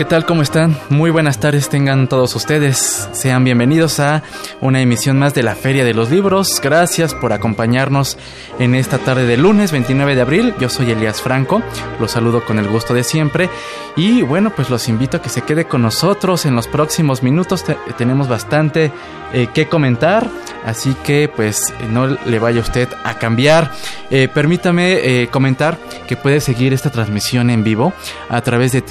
¿qué tal? ¿Cómo están? Muy buenas tardes tengan todos ustedes. Sean bienvenidos a una emisión más de la Feria de los Libros. Gracias por acompañarnos en esta tarde de lunes 29 de abril. Yo soy Elías Franco, los saludo con el gusto de siempre y bueno, pues los invito a que se quede con nosotros en los próximos minutos. tenemos bastante eh, que comentar, así que pues no le vaya usted a cambiar. Eh, permítame eh, comentar que puede seguir esta transmisión en vivo a través de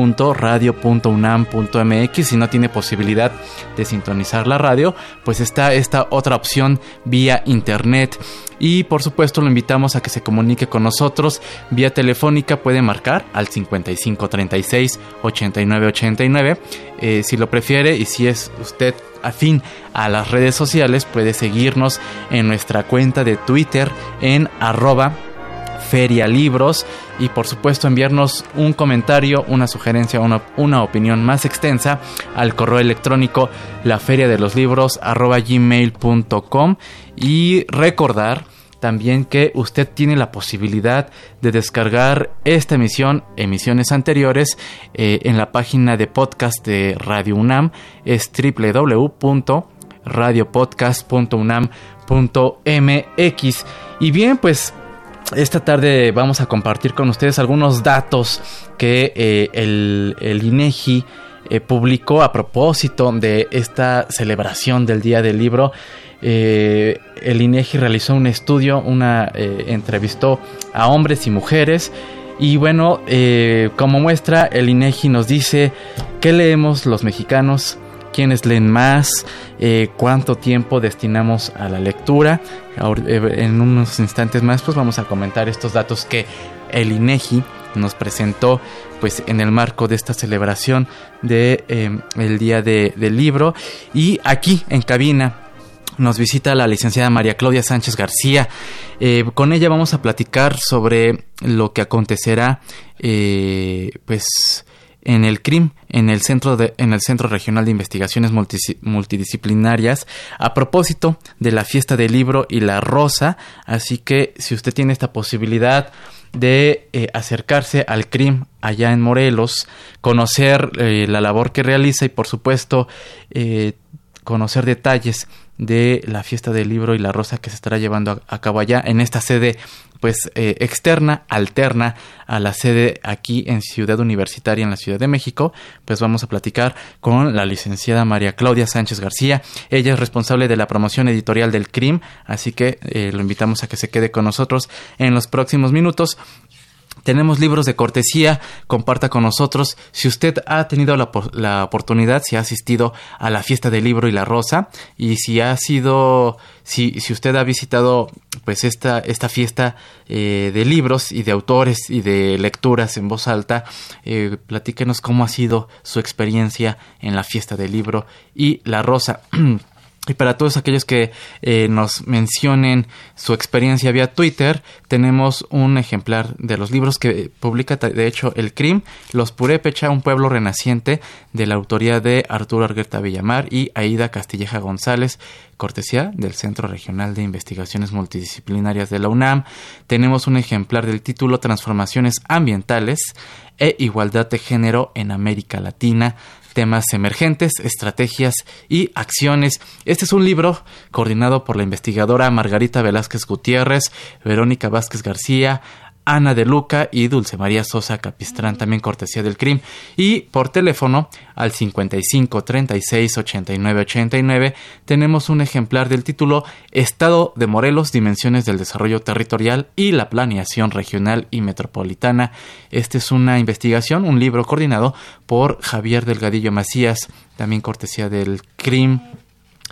www.radio.unam.mx. Si no tiene posibilidad de sintonizar la radio, pues está esta otra opción vía internet. Y por supuesto lo invitamos a que se comunique con nosotros vía telefónica, puede marcar al 5536 8989 eh, si lo prefiere y si es usted afín a las redes sociales puede seguirnos en nuestra cuenta de Twitter en arroba ferialibros y por supuesto enviarnos un comentario, una sugerencia, una, una opinión más extensa al correo electrónico la feria de los libros arroba gmail.com y recordar también que usted tiene la posibilidad de descargar esta emisión, emisiones anteriores, eh, en la página de podcast de Radio UNAM, es www.radiopodcast.unam.mx. Y bien, pues esta tarde vamos a compartir con ustedes algunos datos que eh, el, el, INEGI eh, publicó a propósito de esta celebración del Día del Libro. Eh, el INEGI realizó un estudio, una entrevistó a hombres y mujeres. Y bueno, como muestra el INEGI nos dice qué leemos los mexicanos, quiénes leen más, cuánto tiempo destinamos a la lectura. En unos instantes más pues vamos a comentar estos datos que el INEGI nos presentó pues en el marco de esta celebración de el día del libro y aquí en cabina nos visita la licenciada María Claudia Sánchez García. Eh, con ella vamos a platicar sobre lo que acontecerá, eh, pues en el CRIM, en el Centro, de, en el Centro Regional de Investigaciones Multidisciplinarias, a propósito de la fiesta del libro y la rosa. Así que si usted tiene esta posibilidad de eh, acercarse al CRIM allá en Morelos, conocer la labor que realiza y por supuesto conocer detalles de la fiesta del libro y la rosa que se estará llevando a, cabo allá en esta sede pues eh, externa, alterna a la sede aquí en Ciudad Universitaria en la Ciudad de México, pues vamos a platicar con la licenciada María Claudia Sánchez García. Ella es responsable de la promoción editorial del CRIM, así que eh, lo invitamos a que se quede con nosotros en los próximos minutos. Tenemos libros de cortesía, comparta con nosotros. Si usted ha tenido la, oportunidad, si ha asistido a la fiesta del libro y la rosa, y si ha sido, si, si usted ha visitado pues esta, esta fiesta eh, de libros y de autores y de lecturas en voz alta, eh, platíquenos cómo ha sido su experiencia en la fiesta del libro y la rosa. Y para todos aquellos que eh, nos mencionen su experiencia vía Twitter, tenemos un ejemplar de los libros que publica, de hecho, el CRIM, Los Purépecha, un pueblo renaciente, de la autoría de Arturo Argueta Villamar y Aida Castilleja González, cortesía del Centro Regional de Investigaciones Multidisciplinarias de la UNAM. Tenemos un ejemplar del título Transformaciones Ambientales e Igualdad de Género en América Latina temas emergentes, estrategias y acciones. Este es un libro coordinado por la investigadora Margarita Velázquez Gutiérrez, Verónica Vázquez García, Ana de Luca y Dulce María Sosa Capistrán, también cortesía del CRIM. Y por teléfono al 55 36 89 89 tenemos un ejemplar del título Estado de Morelos, Dimensiones del Desarrollo Territorial y la Planeación Regional y Metropolitana. Esta es una investigación, un libro coordinado por Javier Delgadillo Macías, también cortesía del CRIM.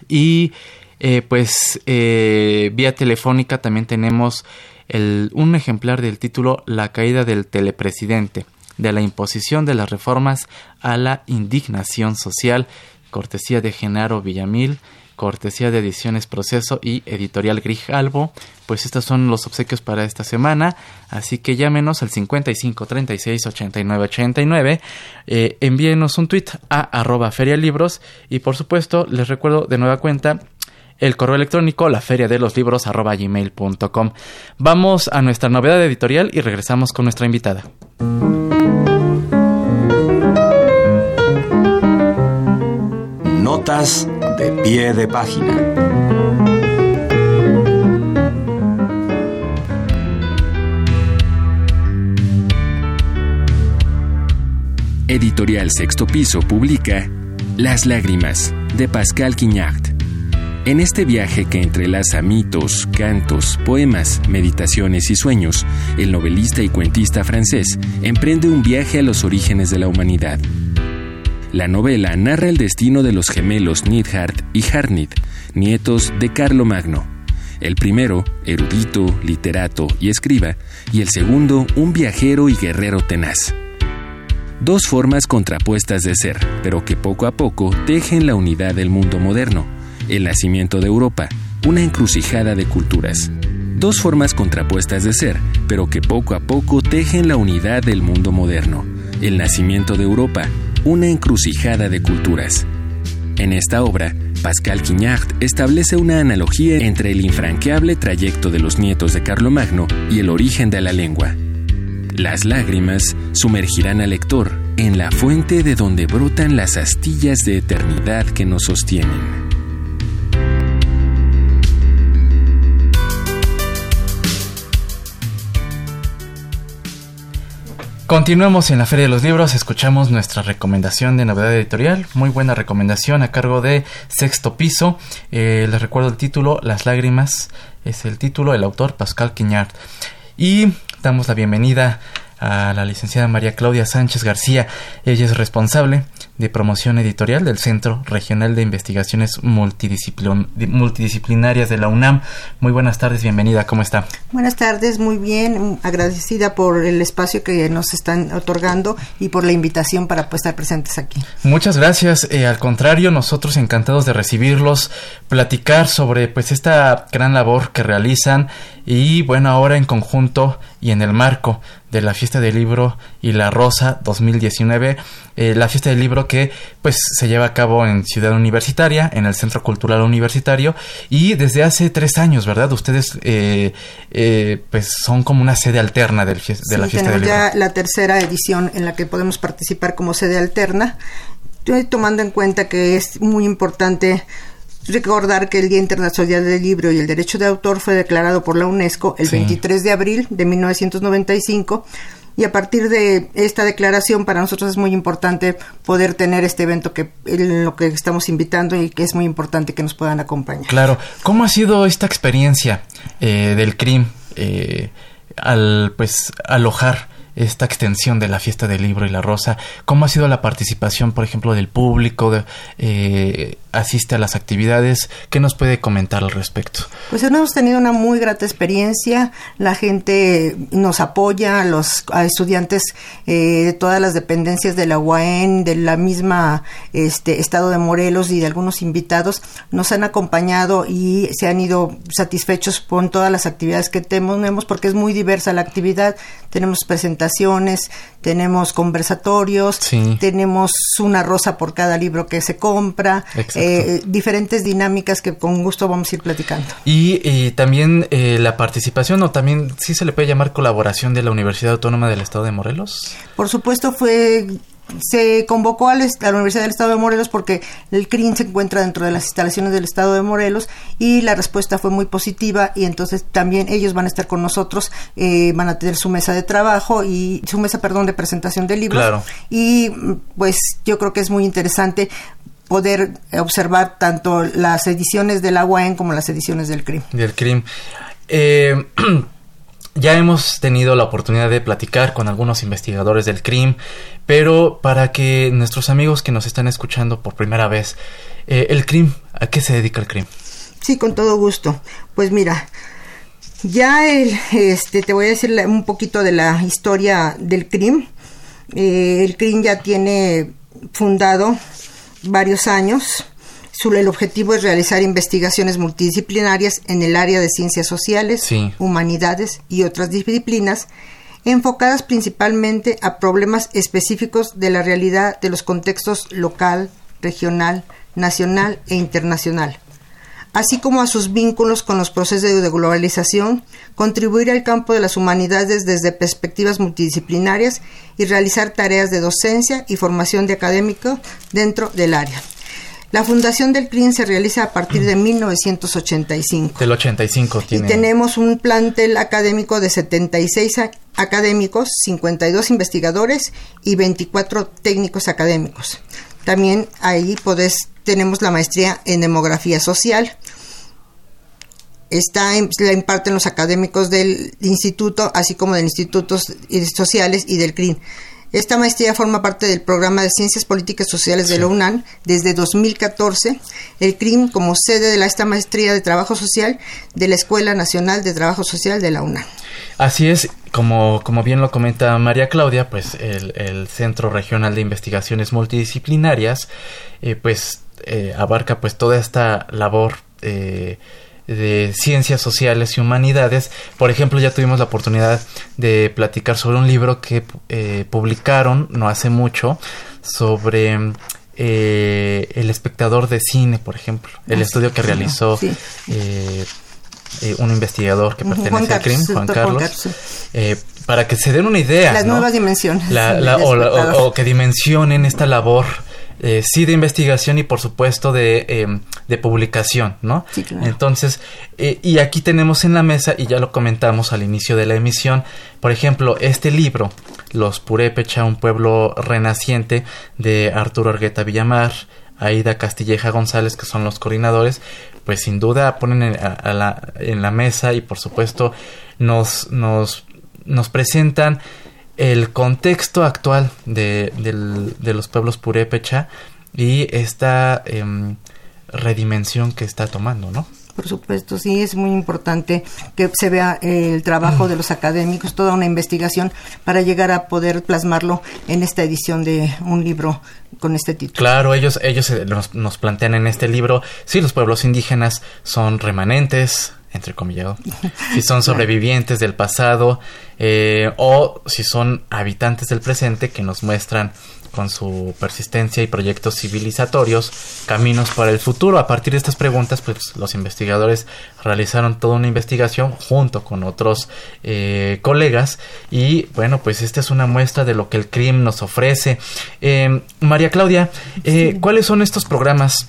Y eh, pues eh, vía telefónica también tenemos un ejemplar del título La caída del telepresidente, de la imposición de las reformas a la indignación social, cortesía de Genaro Villamil, cortesía de Ediciones Proceso y Editorial Grijalvo. Pues estos son los obsequios para esta semana, así que llámenos al 55 36 89 89, envíenos un tweet a arroba ferialibros y por supuesto les recuerdo de nueva cuenta el correo electrónico la feria de los libros arroba gmail.com. Vamos a nuestra novedad editorial y regresamos con nuestra invitada. Notas de pie de página. Editorial Sexto Piso publica Las Lágrimas de Pascal Quignard en este viaje que entrelaza mitos, cantos, poemas, meditaciones y sueños, el novelista y cuentista francés emprende un viaje a los orígenes de la humanidad. La novela narra el destino de los gemelos Nidhart y Harnit, nietos de Carlo Magno. El primero, erudito, literato y escriba, y el segundo, un viajero y guerrero tenaz. Dos formas contrapuestas de ser, pero que poco a poco tejen la unidad del mundo moderno el nacimiento de Europa, una encrucijada de culturas. Dos formas contrapuestas de ser, pero que poco a poco tejen la unidad del mundo moderno. El nacimiento de Europa, una encrucijada de culturas. En esta obra, Pascal Quignard establece una analogía entre el infranqueable trayecto de los nietos de Carlomagno y el origen de la lengua. Las lágrimas sumergirán al lector en la fuente de donde brotan las astillas de eternidad que nos sostienen. Continuamos en la Feria de los Libros, escuchamos nuestra recomendación de novedad editorial, muy buena recomendación a cargo de Sexto Piso. Eh, les recuerdo el título, Las Lágrimas, es el título, el autor Pascal Quiñard. Y damos la bienvenida a la licenciada María Claudia Sánchez García. Ella es responsable de promoción editorial del Centro Regional de Investigaciones Multidisciplinarias de la UNAM. Muy buenas tardes, bienvenida, ¿cómo está? Buenas tardes, muy bien, agradecida por el espacio que nos están otorgando y por la invitación para pues, estar presentes aquí. Muchas gracias, eh, al contrario, nosotros encantados de recibirlos, platicar sobre pues esta gran labor que realizan y bueno, ahora en conjunto y en el marco de la fiesta del libro y la rosa 2019 eh, la fiesta del libro que pues se lleva a cabo en Ciudad Universitaria en el Centro Cultural Universitario y desde hace tres años verdad ustedes eh, eh, pues son como una sede alterna del de la fiesta del libro ya la tercera edición en la que podemos participar como sede alterna. Tomando en cuenta que es muy importante recordar que el Día Internacional del Libro y el Derecho de Autor fue declarado por la UNESCO el 23 de abril de 1995 y a partir de esta declaración para nosotros es muy importante poder tener este evento que en lo que estamos invitando y que es muy importante que nos puedan acompañar. Claro, ¿cómo ha sido esta experiencia eh, del CRIM eh, al pues alojar esta extensión de la fiesta del libro y la rosa? ¿Cómo ha sido la participación, por ejemplo, del público? Eh, ¿Asiste a las actividades? ¿Qué nos puede comentar al respecto? Pues hemos tenido una muy grata experiencia. La gente nos apoya, los estudiantes eh, de todas las dependencias de la UAN, de la misma este, Estado de Morelos y de algunos invitados nos han acompañado y se han ido satisfechos con todas las actividades que tenemos porque es muy diversa la actividad. Tenemos presentaciones tenemos conversatorios, tenemos una rosa por cada libro que se compra, eh, diferentes dinámicas que con gusto vamos a ir platicando. Y también eh, la participación, o también sí se le puede llamar colaboración de la Universidad Autónoma del Estado de Morelos. Por supuesto, fue se convocó a la Universidad del Estado de Morelos porque el CRIM se encuentra dentro de las instalaciones del Estado de Morelos y la respuesta fue muy positiva y entonces también ellos van a estar con nosotros, eh, van a tener su mesa de trabajo y su mesa, perdón, de presentación de libros. Y pues yo creo que es muy interesante poder observar tanto las ediciones de la UAN como las ediciones del CRIM. Del CRIM. Eh, Ya hemos tenido la oportunidad de platicar con algunos investigadores del CRIM, pero para que nuestros amigos que nos están escuchando por primera vez, eh, el CRIM, ¿a qué se dedica el CRIM? Sí, con todo gusto. Pues mira, ya el, este, te voy a decir un poquito de la historia del CRIM. Eh, el CRIM ya tiene fundado varios años. El objetivo es realizar investigaciones multidisciplinarias en el área de ciencias sociales, humanidades y otras disciplinas, enfocadas principalmente a problemas específicos de la realidad de los contextos local, regional, nacional e internacional, así como a sus vínculos con los procesos de globalización, contribuir al campo de las humanidades desde perspectivas multidisciplinarias y realizar tareas de docencia y formación de académico dentro del área. La fundación del CRIN se realiza a partir de 1985. Del 85 tiene. Y tenemos un plantel académico de 76 académicos, 52 investigadores y 24 técnicos académicos. También ahí podés, tenemos la maestría en demografía social. Está, la imparten los académicos del instituto, así como de institutos sociales y del CRIN. Esta maestría forma parte del programa de Ciencias Políticas Sociales de la UNAM desde 2014, el CRIM como sede de la, esta maestría de Trabajo Social de la Escuela Nacional de Trabajo Social de la UNAM. Así es, como, como bien lo comenta María Claudia, pues el, Centro Regional de Investigaciones Multidisciplinarias, eh, pues eh, abarca pues toda esta labor eh, de ciencias sociales y humanidades. Por ejemplo, ya tuvimos la oportunidad de platicar sobre un libro que eh, publicaron no hace mucho sobre eh, el espectador de cine, por ejemplo, el ah, estudio que realizó eh, un investigador que pertenece a CRIM, Juan Carlos, para que se den una idea. Las nuevas dimensiones. o, que dimensionen esta labor eh, sí de investigación y por supuesto de, em, de publicación, ¿no? Sí, claro. Entonces, eh, y aquí tenemos en la mesa, y ya lo comentamos al inicio de la emisión, por ejemplo, este libro, Los Purépecha, un pueblo renaciente, de Arturo Argueta Villamar, Aida Castilleja González, que son los coordinadores, pues sin duda ponen en, la, en la mesa y por supuesto nos, nos, nos presentan el contexto actual de, los pueblos purépecha y esta em, redimensión que está tomando, ¿no? Por supuesto, sí, es muy importante que se vea el trabajo de los académicos, toda una investigación para llegar a poder plasmarlo en esta edición de un libro con este título. Claro, ellos, ellos eh, nos, nos plantean en este libro, sí, los pueblos indígenas son remanentes, entre comillas, si son sobrevivientes del pasado eh, o si son habitantes del presente que nos muestran con su persistencia y proyectos civilizatorios caminos para el futuro. A partir de estas preguntas, pues los investigadores realizaron toda una investigación junto con otros eh, colegas y bueno, pues esta es una muestra de lo que el CRIM nos ofrece. Eh, María Claudia, ¿cuáles son estos programas?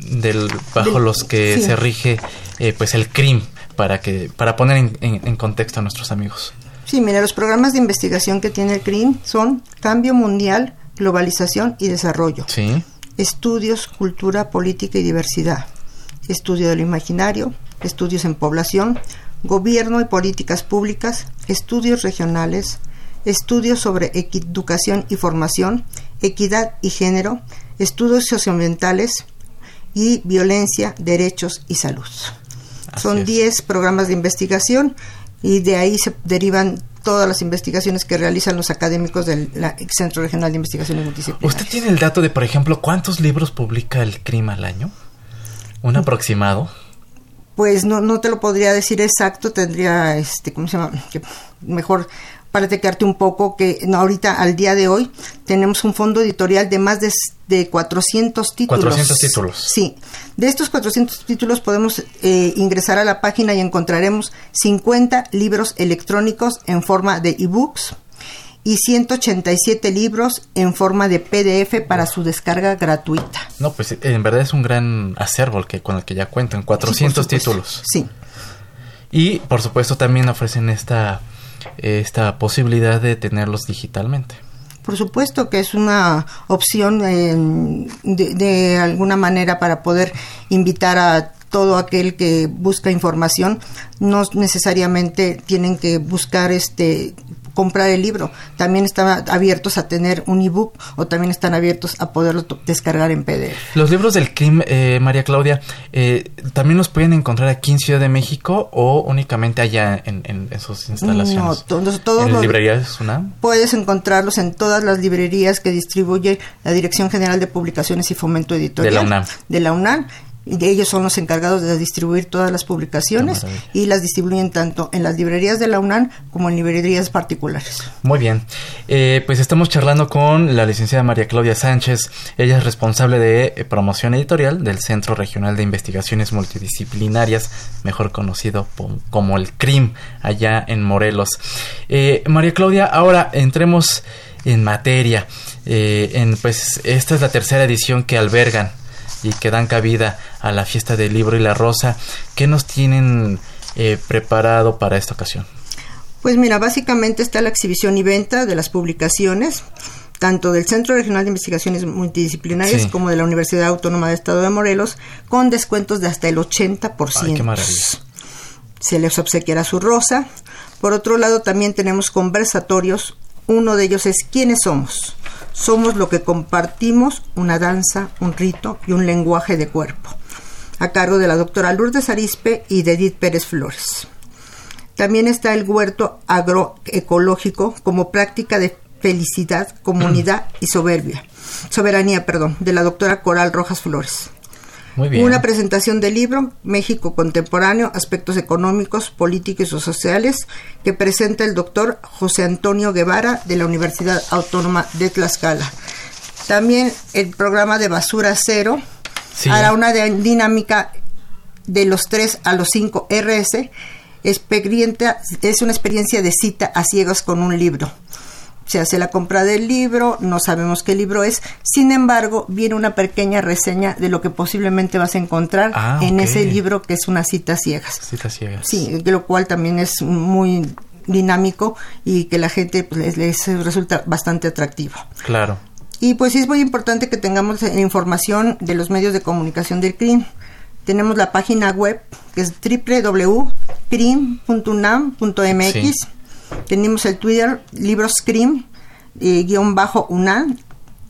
del bajo los que se rige eh, pues el CRIM para que para poner en, contexto a nuestros amigos. Sí, mira, los programas de investigación que tiene el CRIM son Cambio Mundial, Globalización y Desarrollo. Sí. Estudios, Cultura, Política y Diversidad. Estudio del Imaginario, Estudios en Población, Gobierno y Políticas Públicas, Estudios Regionales, Estudios sobre Educación y Formación, Equidad y Género, Estudios Socioambientales, y Violencia, Derechos y Salud. Son 10 programas de investigación y de ahí se derivan todas las investigaciones que realizan los académicos del Centro Regional de Investigaciones Multidisciplinarias. ¿Usted tiene el dato de, por ejemplo, cuántos libros publica el CRIM al año? ¿Un aproximado? Pues no, no te lo podría decir exacto, tendría, este, ¿cómo se llama? Que mejor para tecarte un poco que ahorita al día de hoy tenemos un fondo editorial de más de, de 400 títulos. 400 títulos. Sí. De estos 400 títulos podemos eh, ingresar a la página y encontraremos 50 libros electrónicos en forma de ebooks y 187 libros en forma de PDF para su descarga gratuita. No, pues en verdad es un gran acervo el que, con el que ya cuentan, 400 títulos. Sí. Y por supuesto también ofrecen esta, esta posibilidad de tenerlos digitalmente. Por supuesto que es una opción de, de alguna manera para poder invitar a todo aquel que busca información no necesariamente tienen que buscar este comprar el libro. También están abiertos a tener un ebook o también están abiertos a poderlo descargar en PDF. Los libros del CRIM, eh, María Claudia, eh, ¿también los pueden encontrar aquí en Ciudad de México o únicamente allá en, en, sus instalaciones? No, todos, todos ¿En las librerías UNAM? Puedes encontrarlos en todas las librerías que distribuye la Dirección General de Publicaciones y Fomento Editorial. De la UNAM. De la UNAM ellos son los encargados de distribuir todas las publicaciones y las distribuyen tanto en las librerías de la UNAM como en librerías particulares. Muy bien, eh, pues estamos charlando con la licenciada María Claudia Sánchez. Ella es responsable de eh, promoción editorial del Centro Regional de Investigaciones Multidisciplinarias, mejor conocido como el CRIM, allá en Morelos. Eh, María Claudia, ahora entremos en materia. en, pues esta es la tercera edición que albergan y que dan cabida a la fiesta del libro y la rosa. ¿Qué nos tienen eh, preparado para esta ocasión? Pues mira, básicamente está la exhibición y venta de las publicaciones, tanto del Centro Regional de Investigaciones Multidisciplinarias como de la Universidad Autónoma de Estado de Morelos, con descuentos de hasta el 80%. Ay, qué maravilla. Se les obsequiará su rosa. Por otro lado, también tenemos conversatorios. Uno de ellos es ¿Quiénes somos? Somos lo que compartimos, una danza, un rito y un lenguaje de cuerpo, a cargo de la doctora Lourdes Arispe y de Edith Pérez Flores. También está el huerto agroecológico como práctica de felicidad, comunidad y soberbia, soberanía, perdón, de la doctora Coral Rojas Flores. Una presentación del libro México Contemporáneo, Aspectos Económicos, Políticos y Sociales, que presenta el doctor José Antonio Guevara de la Universidad Autónoma de Tlaxcala. También el programa de Basura Cero hará una dinámica de los 3 a los 5 RS. es una experiencia de cita a ciegas con un libro se hace la compra del libro, no sabemos qué libro es, sin embargo, viene una pequeña reseña de lo que posiblemente vas a encontrar ah, en ese libro que es una cita ciegas. Cita ciegas. Sí, lo cual también es muy dinámico y que la gente pues, les, resulta bastante atractivo. Claro. Y pues sí es muy importante que tengamos información de los medios de comunicación del CRIM. Tenemos la página web que es www.crim.unam.mx tenemos el Twitter Libros Scream, eh, guion bajo UNAM,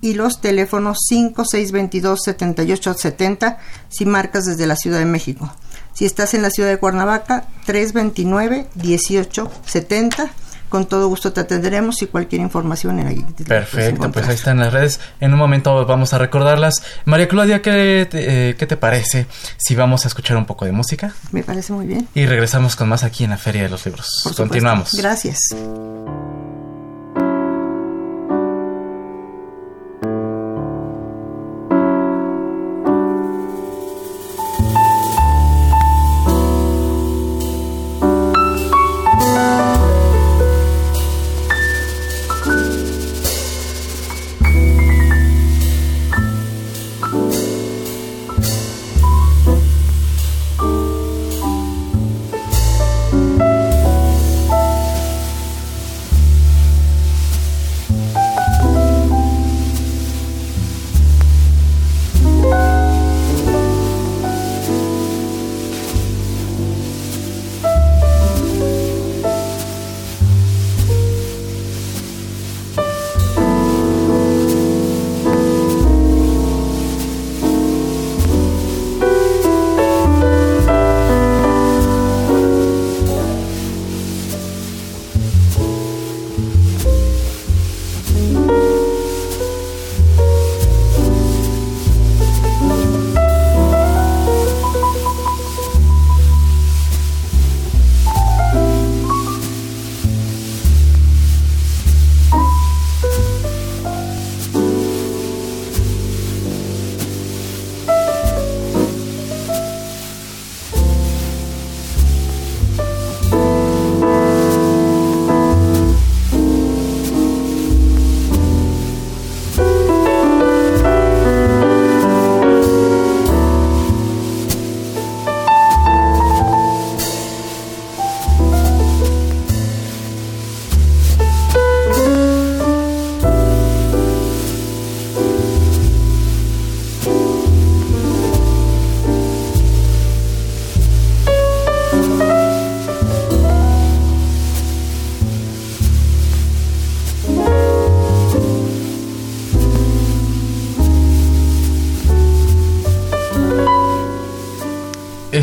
y los teléfonos 5622-7870 si marcas desde la Ciudad de México. Si estás en la ciudad de Cuernavaca, 329-1870 con todo gusto te atenderemos y cualquier información en ahí. Perfecto, pues ahí están las redes. En un momento vamos a recordarlas. María Claudia, ¿qué te, eh, ¿qué te parece si vamos a escuchar un poco de música? Me parece muy bien. Y regresamos con más aquí en la Feria de los Libros. Continuamos. Gracias.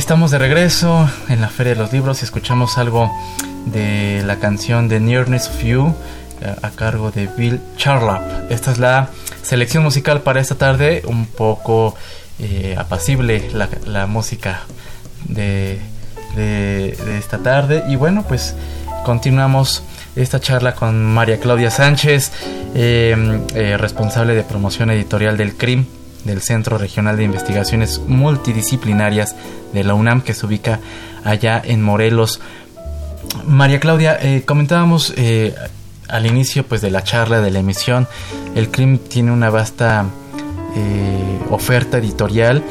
Estamos de regreso en la Feria de los Libros y escuchamos algo de la canción de Nearness Few eh, a cargo de Bill Charlap. Esta es la selección musical para esta tarde, un poco eh, apacible la, música de, de, esta tarde. Y bueno, pues continuamos esta charla con María Claudia Sánchez, eh, responsable de promoción editorial del CRIM, del Centro Regional de Investigaciones Multidisciplinarias de la UNAM, que se ubica allá en Morelos. María Claudia, eh, comentábamos eh, al inicio pues, de la charla, de la emisión, el CRIM tiene una vasta oferta editorial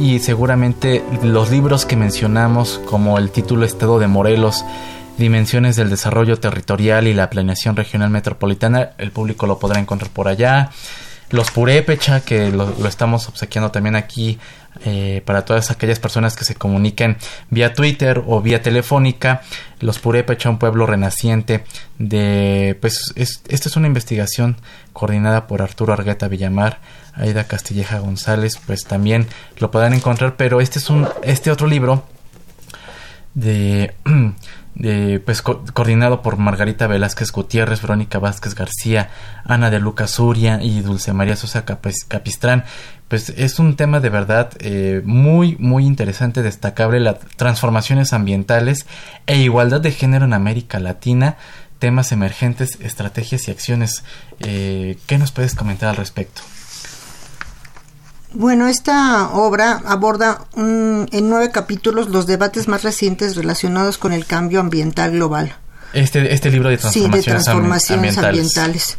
y seguramente los libros que mencionamos, como el título Estado de Morelos, dimensiones del desarrollo territorial y la planeación regional metropolitana, el público lo podrá encontrar por allá. Los Purépecha, que lo, estamos obsequiando también aquí eh, para todas aquellas personas que se comuniquen vía Twitter o vía telefónica. Los Purépecha, un pueblo renaciente de... Pues esta es una investigación coordinada por Arturo Argueta Villamar, Aida Castilleja González, pues también lo podrán encontrar, pero este es un... Este otro libro de... pues coordinado por Margarita Velázquez Gutiérrez, Verónica Vázquez García, Ana de Lucas Suria y Dulce María Sosa Capistrán. Pues es un tema de verdad eh, muy, muy interesante, destacable, las transformaciones ambientales e igualdad de género en América Latina, temas emergentes, estrategias y acciones. Eh, ¿Qué nos puedes comentar al respecto? Bueno, esta obra aborda en nueve capítulos los debates más recientes relacionados con el cambio ambiental global. Este, este libro de transformaciones, sí, de transformaciones ambientales.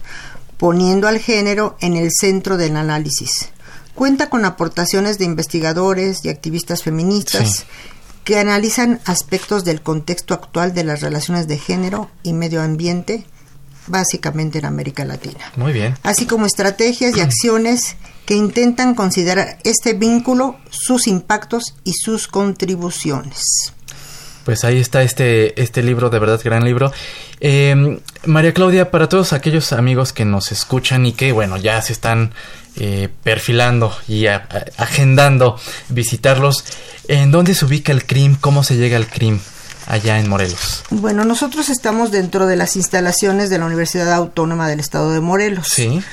poniendo al género en el centro del análisis. Cuenta con aportaciones de investigadores y activistas feministas que analizan aspectos del contexto actual de las relaciones de género y medio ambiente, básicamente en América Latina. Muy bien. Así como estrategias y acciones que intentan considerar este vínculo, sus impactos y sus contribuciones. Pues ahí está este, este libro, de verdad gran libro. Eh, María Claudia, para todos aquellos amigos que nos escuchan y que, bueno, ya se están eh, perfilando y agendando visitarlos, ¿en dónde se ubica el CRIM? ¿Cómo se llega al CRIM? allá en Morelos? Bueno, nosotros estamos dentro de las instalaciones de la Universidad Autónoma del Estado de Morelos. Sí.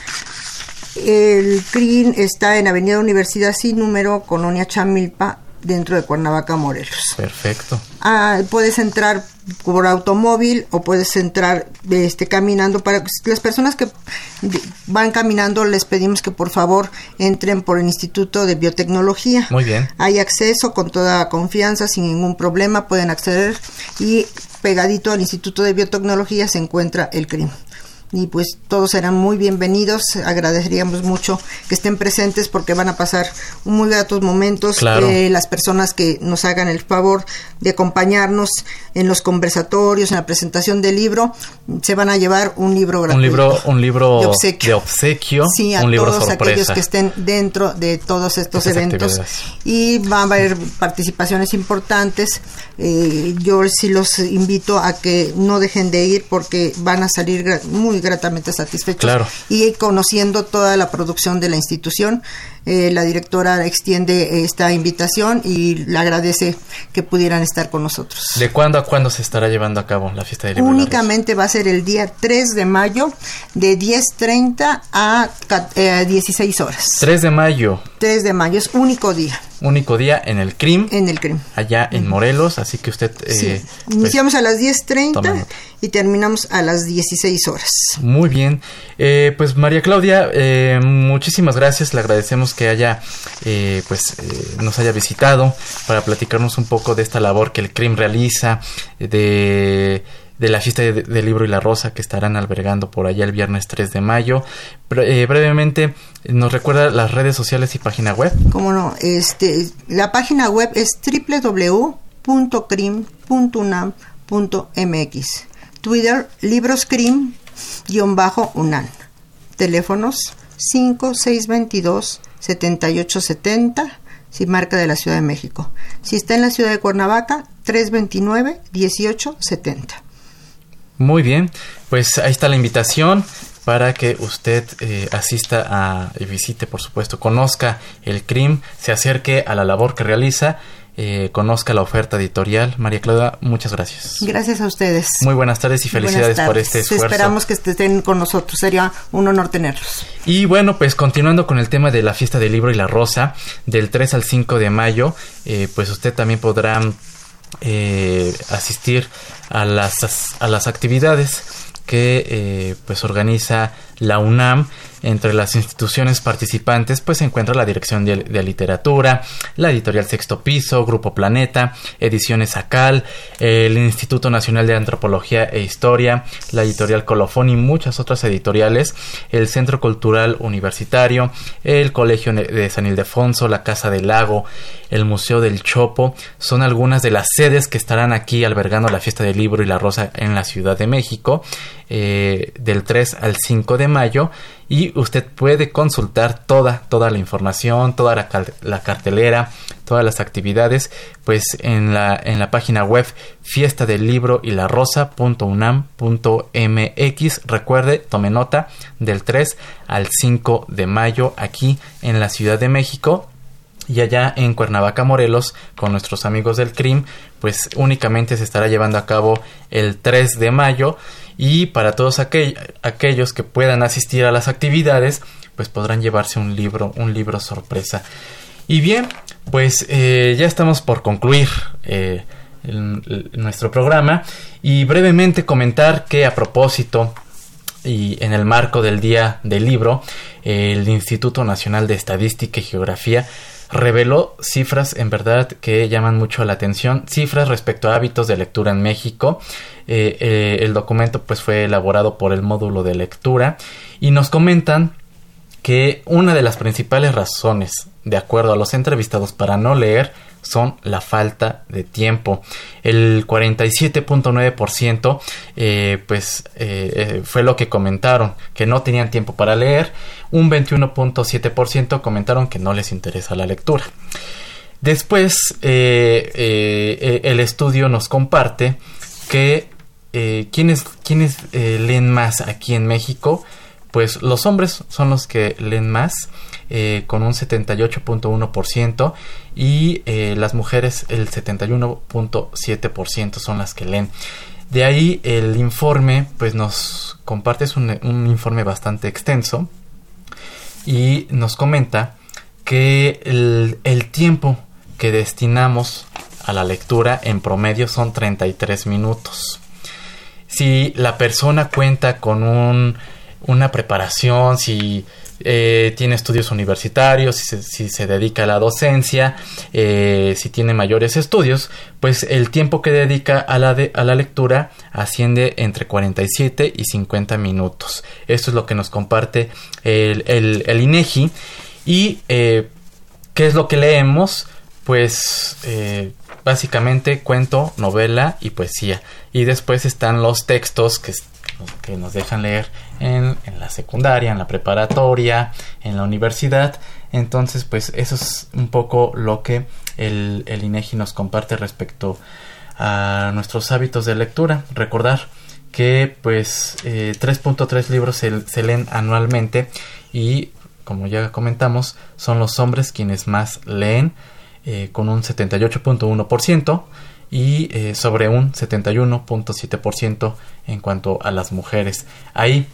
El CRIN está en Avenida Universidad sin número, Colonia Chamilpa, dentro de Cuernavaca, Morelos. Perfecto. Ah, puedes entrar por automóvil o puedes entrar este, caminando. Para las personas que van caminando les pedimos que por favor entren por el Instituto de Biotecnología. Muy bien. Hay acceso con toda confianza, sin ningún problema, pueden acceder y pegadito al Instituto de Biotecnología se encuentra el CRIM y pues todos serán muy bienvenidos. Agradeceríamos mucho que estén presentes porque van a pasar muy gratos momentos. Eh, las personas que nos hagan el favor de acompañarnos en los conversatorios, en la presentación del libro, se van a llevar un libro gratuito. Un libro, un libro de obsequio. sí, a todos aquellos que estén dentro de todos estos eventos. Y van a haber participaciones importantes. Eh, yo sí los invito a que no dejen de ir porque van a salir muy gratamente satisfechos y conociendo toda la producción de la institución. Eh, la directora extiende esta invitación y le agradece que pudieran estar con nosotros. ¿De cuándo a cuándo se estará llevando a cabo la fiesta del libro? Únicamente va a ser el día 3 de mayo de 10.30 a 16 eh, horas. 3 de mayo. 3 de mayo, es único día único día en el CRIM. En el CRIM. Allá en Morelos, así que usted... Eh, pues, Iniciamos a las 10.30 y terminamos a las 16 horas. Muy bien. Eh, pues María Claudia, eh, muchísimas gracias. Le agradecemos que haya, eh, pues, nos haya visitado para platicarnos un poco de esta labor que el CRIM realiza, de de la fiesta del libro y la rosa que estarán albergando por allá el viernes 3 de mayo. Eh, brevemente, ¿nos recuerda las redes sociales y página web? Cómo no, este, la página web es www.crim.unam.mx. Twitter, libroscrim-unam. Teléfonos 5622 7870 si marca de la Ciudad de México. Si está en la ciudad de Cuernavaca, 329 1870. Muy bien, pues ahí está la invitación para que usted eh, asista a, y visite, por supuesto, conozca el CRIM, se acerque a la labor que realiza eh, conozca la oferta editorial. María Claudia, muchas gracias. Gracias a ustedes. Muy buenas tardes y felicidades por este esfuerzo. Esperamos que estén con nosotros, sería un honor tenerlos. Y bueno, pues continuando con el tema de la fiesta del libro y la rosa, del 3 al 5 de mayo, eh, pues usted también podrá eh, asistir a las, a las actividades que pues organiza la UNAM entre las instituciones participantes pues se encuentra la Dirección de, Literatura, la Editorial Sexto Piso, Grupo Planeta, Ediciones Acal, el Instituto Nacional de Antropología e Historia, la Editorial Colofón y muchas otras editoriales, el Centro Cultural Universitario, el Colegio de San Ildefonso, la Casa del Lago, el Museo del Chopo, son algunas de las sedes que estarán aquí albergando la fiesta del libro y la rosa en la Ciudad de México eh, del 3 al 5 de mayo y usted puede consultar toda, toda la información, toda la, la, cartelera, todas las actividades, pues en la, en la página web fiesta del libro y la rosa.unam.mx. Recuerde, tome nota del 3 al 5 de mayo aquí en la Ciudad de México. Y allá en Cuernavaca, Morelos, con nuestros amigos del CRIM, pues únicamente se estará llevando a cabo el 3 de mayo y para todos aquellos que puedan asistir a las actividades pues podrán llevarse un libro, un libro sorpresa. Y bien, pues eh, ya estamos por concluir eh, nuestro programa y brevemente comentar que a propósito y en el marco del Día del Libro, el Instituto Nacional de Estadística y Geografía reveló cifras en verdad que llaman mucho la atención, cifras respecto a hábitos de lectura en México. Eh, eh, el documento pues fue elaborado por el módulo de lectura y nos comentan que una de las principales razones, de acuerdo a los entrevistados, para no leer son la falta de tiempo. El 47.9% eh, pues eh, fue lo que comentaron, que no tenían tiempo para leer. Un 21.7% comentaron que no les interesa la lectura. Después el estudio nos comparte que quienes, quienes leen más aquí en México, pues los hombres son los que leen más eh, con un 78.1% y eh, las mujeres el 71.7% son las que leen. De ahí el informe pues nos comparte un, un informe bastante extenso y nos comenta que el, el tiempo que destinamos a la lectura en promedio son 33 minutos. Si la persona cuenta con un, una preparación, si eh, tiene estudios universitarios, si se, dedica a la docencia, eh, si tiene mayores estudios, pues el tiempo que dedica a la, a la lectura asciende entre 47 y 50 minutos. Esto es lo que nos comparte el, INEGI. Y eh, ¿qué es lo que leemos? Pues básicamente cuento, novela y poesía. Y después están los textos que que nos dejan leer en, la secundaria, en la preparatoria, en la universidad. Entonces, pues eso es un poco lo que el, el INEGI nos comparte respecto a nuestros hábitos de lectura. Recordar que pues 3.3 eh, libros se, leen anualmente y como ya comentamos son los hombres quienes más leen eh, con un 78.1% y eh, sobre un 71.7% en cuanto a las mujeres. Ahí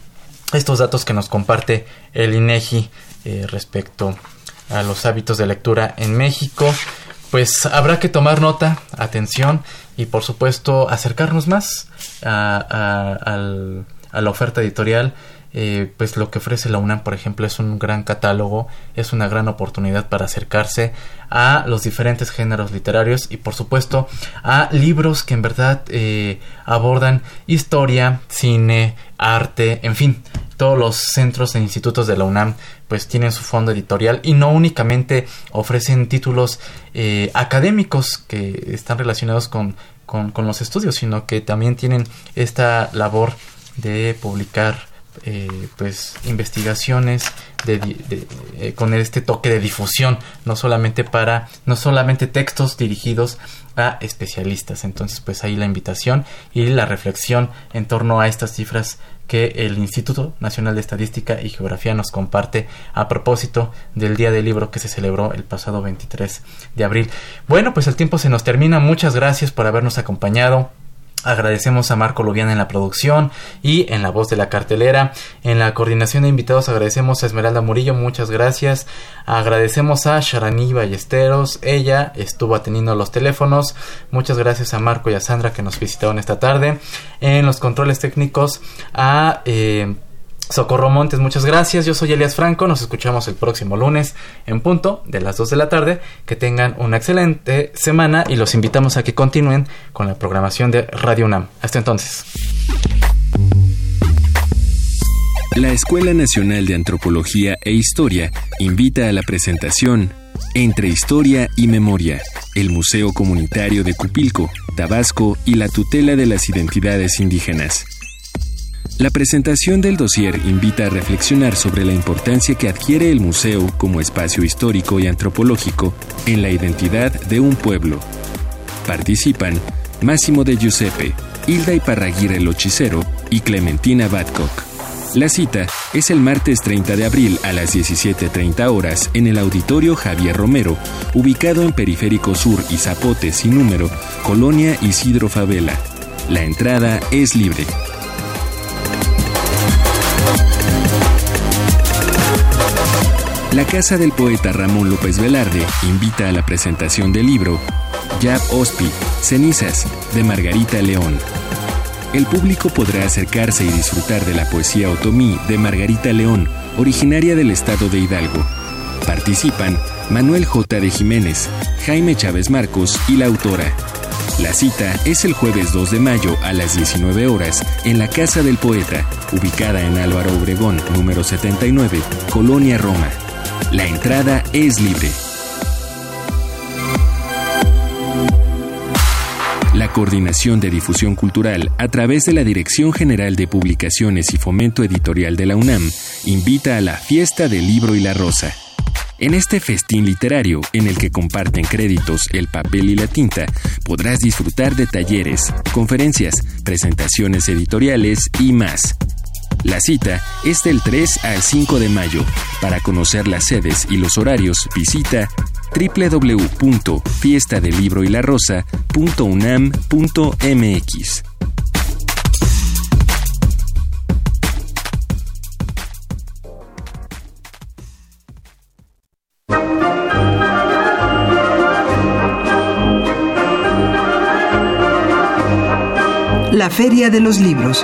estos datos que nos comparte el INEGI eh, respecto a los hábitos de lectura en México, pues habrá que tomar nota, atención y por supuesto acercarnos más a la oferta editorial eh, pues lo que ofrece la UNAM, por ejemplo, es un gran catálogo, es una gran oportunidad para acercarse a los diferentes géneros literarios y, por supuesto, a libros que en verdad eh, abordan historia, cine, arte, en fin, todos los centros e institutos de la UNAM pues tienen su fondo editorial y no únicamente ofrecen títulos eh, académicos que están relacionados con, con los estudios, sino que también tienen esta labor de publicar eh, pues investigaciones de, con este toque de difusión no solamente para no solamente textos dirigidos a especialistas entonces pues ahí la invitación y la reflexión en torno a estas cifras que el Instituto Nacional de Estadística y Geografía nos comparte a propósito del Día del Libro que se celebró el pasado 23 de abril. Bueno, pues el tiempo se nos termina. Muchas gracias por habernos acompañado. Agradecemos a Marco Lubián en la producción y en la voz de la cartelera. En la coordinación de invitados agradecemos a Esmeralda Murillo, muchas gracias. Agradecemos a Sharani Ballesteros, ella estuvo atendiendo los teléfonos. Muchas gracias a Marco y a Sandra que nos visitaron esta tarde. En los controles técnicos a... Eh, Socorro Montes, muchas gracias. Yo soy Elias Franco. Nos escuchamos el próximo lunes en punto de las 2 de la tarde. Que tengan una excelente semana y los invitamos a que continúen con la programación de Radio UNAM. Hasta entonces. La Escuela Nacional de Antropología e Historia invita a la presentación Entre Historia y Memoria, el Museo Comunitario de Cupilco, Tabasco y la tutela de las identidades indígenas la presentación del dossier invita a reflexionar sobre la importancia que adquiere el museo como espacio histórico y antropológico en la identidad de un pueblo. Participan Máximo de Giuseppe, Hilda Iparraguirre Lochicero y Clementina Badcock. La cita es el martes 30 de abril a las 17.30 horas en el Auditorio Javier Romero, ubicado en Periférico Sur y Zapote sin número, Colonia Isidro Favela. La entrada es libre. La Casa del Poeta Ramón López Velarde invita a la presentación del libro Yab Ospi, Cenizas, de Margarita León. El público podrá acercarse y disfrutar de la poesía otomí de Margarita León, originaria del estado de Hidalgo. Participan Manuel J. de Jiménez, Jaime Chávez Marcos y la autora. La cita es el jueves 2 de mayo a las 19 horas en la Casa del Poeta, ubicada en Álvaro Obregón, número 79, Colonia Roma. La entrada es libre. La Coordinación de Difusión Cultural, a través de la Dirección General de Publicaciones y Fomento Editorial de la UNAM, invita a la Fiesta del Libro y la Rosa. En este festín literario, en el que comparten créditos el papel y la tinta, podrás disfrutar de talleres, conferencias, presentaciones editoriales y más. La cita es del 3 al 5 de mayo. Para conocer las sedes y los horarios, visita www.fiestadelibroylarosa.unam.mx. La Feria de los Libros